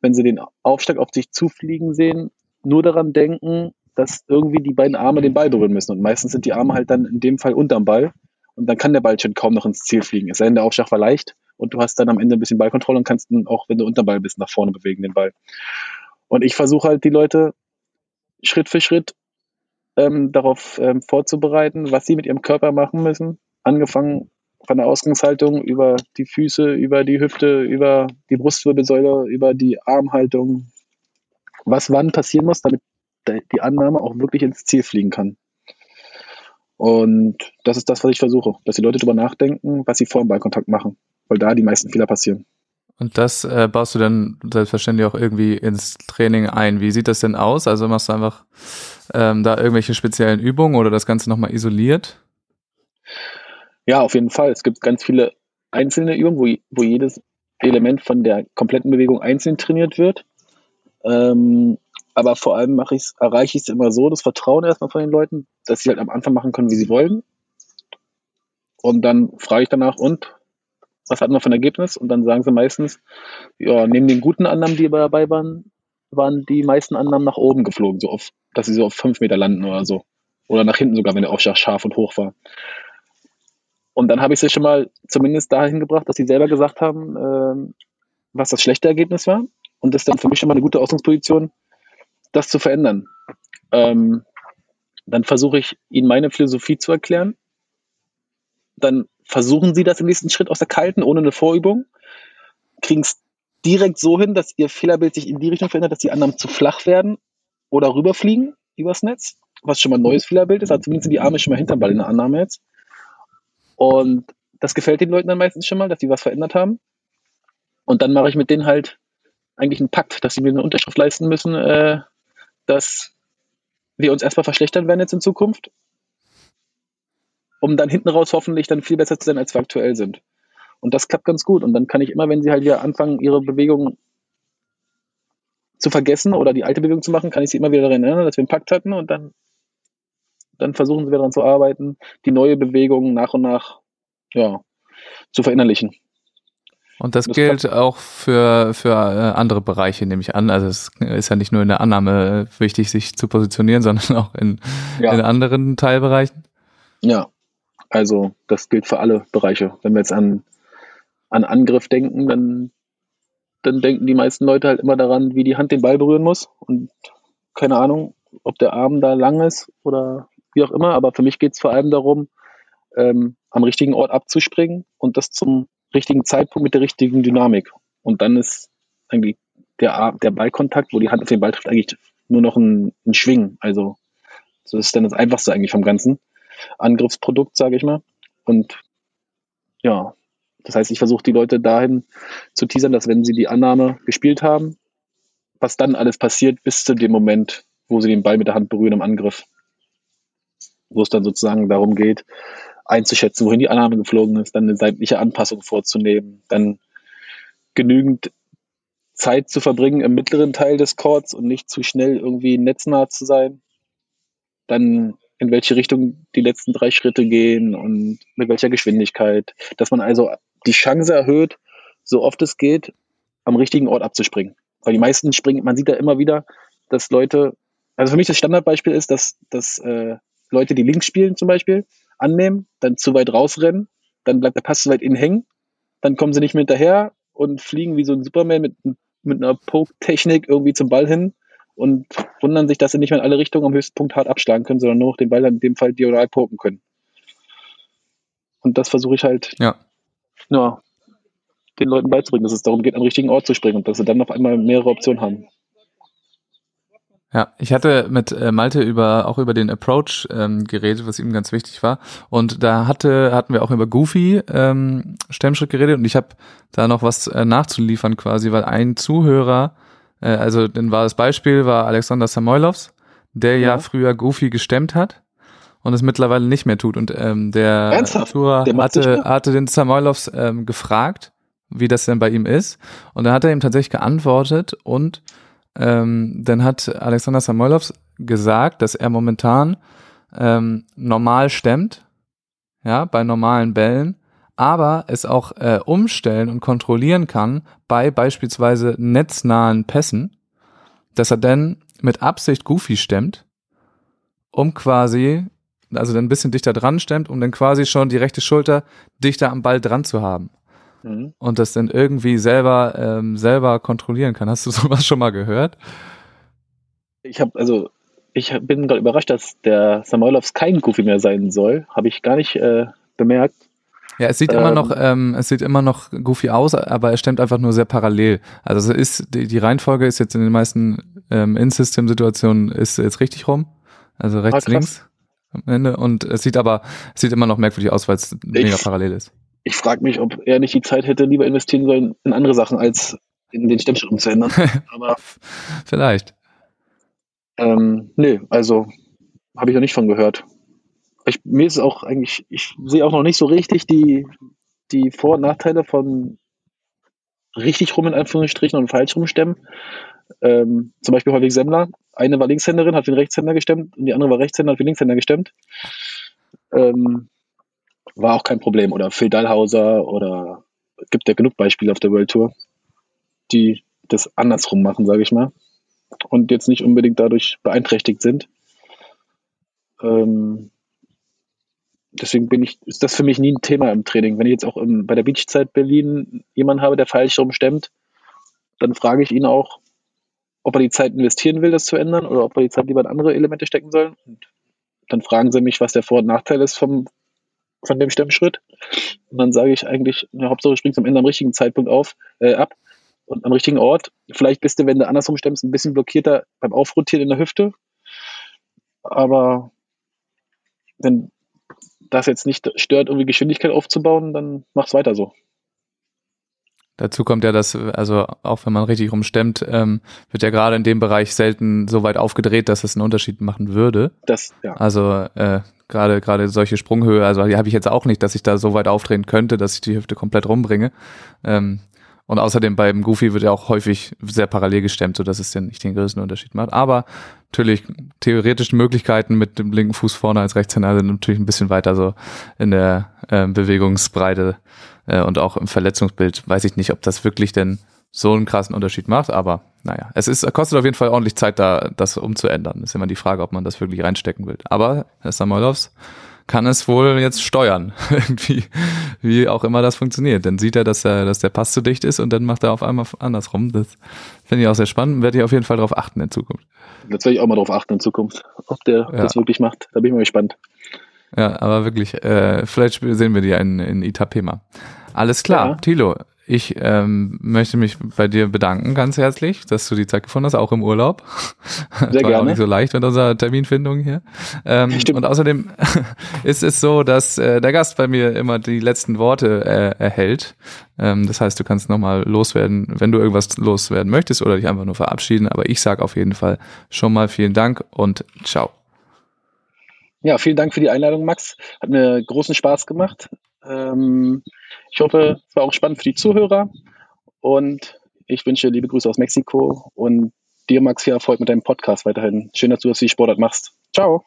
wenn sie den Aufschlag auf sich zufliegen sehen, nur daran denken, dass irgendwie die beiden Arme den Ball berühren müssen. Und meistens sind die Arme halt dann in dem Fall unterm Ball. Und dann kann der Ball schon kaum noch ins Ziel fliegen. Es sei denn, der Aufschlag war leicht und du hast dann am Ende ein bisschen Ballkontrolle und kannst dann auch, wenn du unterm Ball bist, nach vorne bewegen, den Ball. Und ich versuche halt die Leute Schritt für Schritt ähm, darauf ähm, vorzubereiten, was sie mit ihrem Körper machen müssen. Angefangen von der Ausgangshaltung über die Füße, über die Hüfte, über die Brustwirbelsäule, über die Armhaltung. Was wann passieren muss, damit die Annahme auch wirklich ins Ziel fliegen kann. Und das ist das, was ich versuche, dass die Leute darüber nachdenken, was sie vor dem Ballkontakt machen, weil da die meisten Fehler passieren. Und das äh, baust du dann selbstverständlich auch irgendwie ins Training ein. Wie sieht das denn aus? Also machst du einfach ähm, da irgendwelche speziellen Übungen oder das Ganze nochmal isoliert? Ja, auf jeden Fall. Es gibt ganz viele einzelne Übungen, wo, wo jedes Element von der kompletten Bewegung einzeln trainiert wird. Ähm, aber vor allem mache ich's, erreiche ich es immer so, das Vertrauen erstmal von den Leuten, dass sie halt am Anfang machen können, wie sie wollen. Und dann frage ich danach, und was hatten wir für ein Ergebnis? Und dann sagen sie meistens, ja, neben den guten Annahmen, die dabei waren, waren die meisten Annahmen nach oben geflogen, so auf, dass sie so auf fünf Meter landen oder so. Oder nach hinten sogar, wenn der Aufschlag scharf und hoch war. Und dann habe ich sie schon mal zumindest dahin gebracht, dass sie selber gesagt haben, äh, was das schlechte Ergebnis war. Und das ist dann für mich schon mal eine gute Ausgangsposition, das zu verändern. Ähm, dann versuche ich ihnen meine Philosophie zu erklären. Dann versuchen sie das im nächsten Schritt aus der Kalten, ohne eine Vorübung, kriegen es direkt so hin, dass ihr Fehlerbild sich in die Richtung verändert, dass die Annahmen zu flach werden oder rüberfliegen übers Netz, was schon mal ein neues Fehlerbild ist, also zumindest sind die Arme schon mal hinterm Ball in der Annahme jetzt. Und das gefällt den Leuten dann meistens schon mal, dass die was verändert haben. Und dann mache ich mit denen halt eigentlich einen Pakt, dass sie mir eine Unterschrift leisten müssen, äh, dass wir uns erstmal verschlechtern werden jetzt in Zukunft um dann hinten raus hoffentlich dann viel besser zu sein, als wir aktuell sind. Und das klappt ganz gut. Und dann kann ich immer, wenn sie halt wieder anfangen, ihre Bewegung zu vergessen oder die alte Bewegung zu machen, kann ich sie immer wieder daran erinnern, dass wir einen Pakt hatten und dann, dann versuchen sie wieder daran zu arbeiten, die neue Bewegung nach und nach ja, zu verinnerlichen. Und das, das gilt auch für, für äh, andere Bereiche, nehme ich an. Also es ist ja nicht nur in der Annahme wichtig, sich zu positionieren, sondern auch in, ja. in anderen Teilbereichen. Ja, also das gilt für alle Bereiche. Wenn wir jetzt an, an Angriff denken, dann, dann denken die meisten Leute halt immer daran, wie die Hand den Ball berühren muss. Und keine Ahnung, ob der Arm da lang ist oder wie auch immer. Aber für mich geht es vor allem darum, ähm, am richtigen Ort abzuspringen und das zum richtigen Zeitpunkt mit der richtigen Dynamik. Und dann ist eigentlich der, der Ballkontakt, wo die Hand auf den Ball trifft, eigentlich nur noch ein, ein Schwingen. Also das ist dann das Einfachste eigentlich vom Ganzen. Angriffsprodukt, sage ich mal. Und ja, das heißt, ich versuche die Leute dahin zu teasern, dass wenn sie die Annahme gespielt haben, was dann alles passiert bis zu dem Moment, wo sie den Ball mit der Hand berühren im Angriff. Wo es dann sozusagen darum geht, einzuschätzen, wohin die Annahme geflogen ist, dann eine seitliche Anpassung vorzunehmen, dann genügend Zeit zu verbringen im mittleren Teil des Chords und nicht zu schnell irgendwie netznah zu sein. Dann in welche Richtung die letzten drei Schritte gehen und mit welcher Geschwindigkeit. Dass man also die Chance erhöht, so oft es geht, am richtigen Ort abzuspringen. Weil die meisten springen, man sieht da immer wieder, dass Leute, also für mich das Standardbeispiel ist, dass, dass äh, Leute, die links spielen zum Beispiel, annehmen, dann zu weit rausrennen, dann bleibt der Pass zu weit innen hängen, dann kommen sie nicht mehr hinterher und fliegen wie so ein Superman mit, mit einer Poke-Technik irgendwie zum Ball hin und wundern sich, dass sie nicht mehr in alle Richtungen am höchsten Punkt hart abschlagen können, sondern nur noch den Ball in dem Fall diagonal poken können. Und das versuche ich halt ja. ja, den Leuten beizubringen, dass es darum geht, an den richtigen Ort zu springen und dass sie dann auf einmal mehrere Optionen haben. Ja, ich hatte mit äh, Malte über auch über den Approach ähm, geredet, was ihm ganz wichtig war. Und da hatte hatten wir auch über Goofy ähm, Stemmschritt geredet und ich habe da noch was äh, nachzuliefern quasi, weil ein Zuhörer äh, also dann war das Beispiel, war Alexander Samoilovs, der ja. ja früher Goofy gestemmt hat und es mittlerweile nicht mehr tut. Und ähm, der Ernsthaft? Tourer hatte, hatte den Samoilovs ähm, gefragt, wie das denn bei ihm ist. Und dann hat er ihm tatsächlich geantwortet und ähm, dann hat Alexander Samoilovs gesagt, dass er momentan ähm, normal stemmt, ja, bei normalen Bällen, aber es auch äh, umstellen und kontrollieren kann bei beispielsweise netznahen Pässen, dass er dann mit Absicht Goofy stemmt, um quasi, also dann ein bisschen dichter dran stemmt, um dann quasi schon die rechte Schulter dichter am Ball dran zu haben. Mhm. Und das dann irgendwie selber, ähm, selber kontrollieren kann. Hast du sowas schon mal gehört? Ich habe also ich bin gerade überrascht, dass der Samoilovs kein Goofy mehr sein soll. Habe ich gar nicht äh, bemerkt. Ja, es sieht immer Ähm. noch, ähm, es sieht immer noch goofy aus, aber er stemmt einfach nur sehr parallel. Also es ist, die, die Reihenfolge ist jetzt in den meisten ähm, In-System-Situationen ist jetzt richtig rum. Also rechts, Ah, links am Ende. Und es sieht aber, es sieht immer noch merkwürdig aus, weil es mega parallel ist. Ich frage mich, ob er nicht die Zeit hätte lieber investieren sollen in andere Sachen, als in den Stemmschritt umzuändern. Aber Vielleicht. ähm, nee, also habe ich noch nicht von gehört. Ich, mir ist es auch eigentlich, ich sehe auch noch nicht so richtig die, die Vor- und Nachteile von richtig rum in Anführungsstrichen und falsch rumstemmen. Ähm, zum Beispiel häufig Semmler. Eine war Linkshänderin, hat den Rechtshänder gestemmt und die andere war Rechtshänder, hat den Linkshänder gestemmt. Ähm, war auch kein Problem. Oder Phil Dallhauser oder es gibt ja genug Beispiele auf der World Tour, die das andersrum machen, sage ich mal. Und jetzt nicht unbedingt dadurch beeinträchtigt sind. Ähm, deswegen bin ich, ist das für mich nie ein Thema im Training. Wenn ich jetzt auch im, bei der Beachzeit Berlin jemanden habe, der falsch rumstemmt, dann frage ich ihn auch, ob er die Zeit investieren will, das zu ändern, oder ob er die Zeit lieber in andere Elemente stecken soll. Und dann fragen sie mich, was der Vor- und Nachteil ist vom, von dem Stemmschritt. Und dann sage ich eigentlich, ja, Hauptsache du springst am Ende am richtigen Zeitpunkt auf, äh, ab und am richtigen Ort. Vielleicht bist du, wenn du andersrum stemmst, ein bisschen blockierter beim Aufrotieren in der Hüfte. Aber wenn das jetzt nicht stört, irgendwie Geschwindigkeit aufzubauen, dann mach's weiter so. Dazu kommt ja, dass, also auch wenn man richtig rumstemmt, ähm, wird ja gerade in dem Bereich selten so weit aufgedreht, dass es einen Unterschied machen würde. Das, ja. Also äh, gerade gerade solche Sprunghöhe, also die habe ich jetzt auch nicht, dass ich da so weit aufdrehen könnte, dass ich die Hüfte komplett rumbringe. Ähm, und außerdem beim Goofy wird ja auch häufig sehr parallel gestemmt, sodass es dann nicht den größten Unterschied macht. Aber natürlich theoretische Möglichkeiten mit dem linken Fuß vorne als Rechtshänder sind natürlich ein bisschen weiter so in der ähm, Bewegungsbreite äh, und auch im Verletzungsbild. Weiß ich nicht, ob das wirklich denn so einen krassen Unterschied macht, aber naja, es ist, kostet auf jeden Fall ordentlich Zeit, da das umzuändern. Ist immer die Frage, ob man das wirklich reinstecken will. Aber Herr Samoilovs kann es wohl jetzt steuern, irgendwie, wie auch immer das funktioniert. Dann sieht er, dass, er, dass der Pass zu dicht ist und dann macht er auf einmal andersrum. Das finde ich auch sehr spannend. Werde ich auf jeden Fall darauf achten in Zukunft. Jetzt werde ich auch mal drauf achten in Zukunft, ob der Ja. das wirklich macht. Da bin ich mal gespannt. Ja, aber wirklich, äh, vielleicht sehen wir die in, in Itapema. Alles klar, Ja. Thilo. Ich ähm, möchte mich bei dir bedanken ganz herzlich, dass du die Zeit gefunden hast, auch im Urlaub. Sehr War ja auch gerne. nicht so leicht mit unserer Terminfindung hier. Ähm, Stimmt. und außerdem ist es so, dass äh, der Gast bei mir immer die letzten Worte äh, erhält. Ähm, das heißt, du kannst nochmal loswerden, wenn du irgendwas loswerden möchtest oder dich einfach nur verabschieden. Aber ich sage auf jeden Fall schon mal vielen Dank und ciao. Ja, vielen Dank für die Einladung, Max. Hat mir großen Spaß gemacht. Ähm, ich hoffe, es war auch spannend für die Zuhörer. Und ich wünsche liebe Grüße aus Mexiko und dir, Max, viel Erfolg mit deinem Podcast weiterhin. Schön, dass du das die Sportart machst. Ciao.